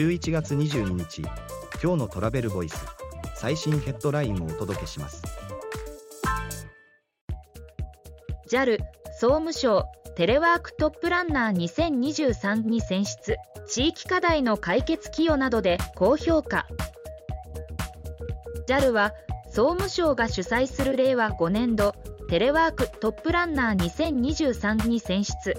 11月22日今日のトラベルボイス最新ヘッドラインをお届けします。JAL 総務省テレワークトップランナー2023に選出地域課題の解決寄与などで高評価。JAL は総務省が主催する令和5年度テレワークトップランナー2023に選出。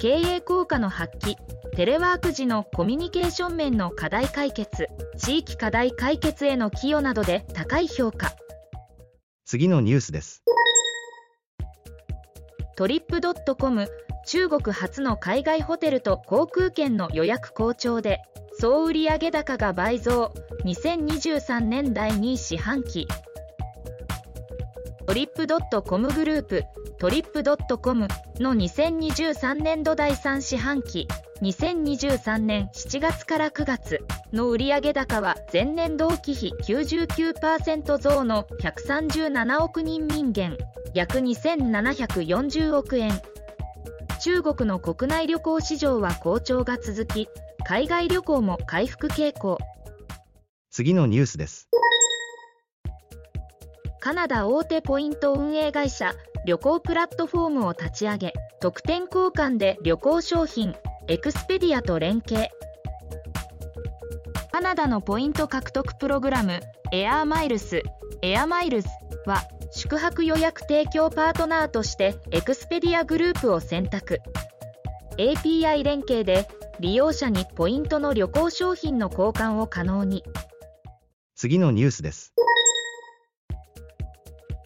経営効果の発揮テレワーク時のコミュニケーション面の課題解決地域課題解決への寄与などで高い評価。次のニュースです。トリップドットコム中国初の海外ホテルと航空券の予約好調で総売上高が倍増2023年第2四半期。Trip.com Group Trip.com の2023年度第3四半期2023年7月から9月の売上高は前年同期比99%増の137億人民元約2740億円中国の国内旅行市場は好調が続き海外旅行も回復傾向。次のニュースです。カナダ大手ポイント運営会社旅行プラットフォームを立ち上げ特典交換で旅行商品 Expedia と連携。カナダのポイント獲得プログラム Air Miles。Air Miles は宿泊予約提供パートナーとして Expedia Group を選択。API 連携で利用者にポイントの旅行商品の交換を可能に。次のニュースです。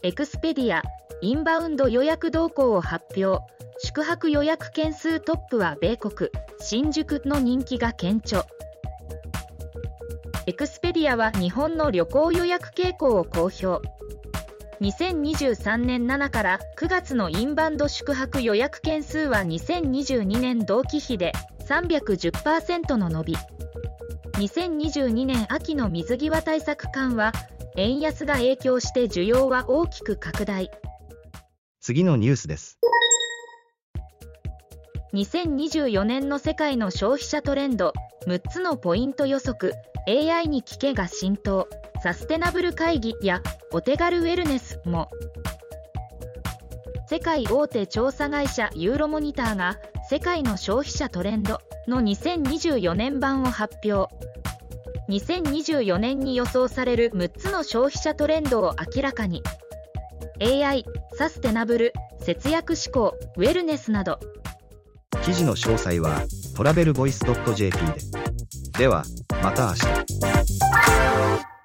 Expedia インバウンド予約動向を発表宿泊予約件数トップは米国。新宿の人気が顕著。 Expedia は日本の旅行予約傾向を公表。2023年7から9月のインバウンド宿泊予約件数は2022年同期比で310%の伸び。2022年秋の水際対策緩和円安が影響して需要は大きく拡大。次のニュースです。2024年の世界の消費者トレンド6つのポイント予測 AI に聞けが浸透サステナブル会議やお手軽ウェルネスも。世界大手調査会社ユーロモニターが世界の消費者トレンドの2024年版を発表2024年に予想される6つの消費者トレンドを明らかに。AI サステナブル節約志向ウェルネスなど。記事の詳細はトラベルボイス .jp で。ではまた明日。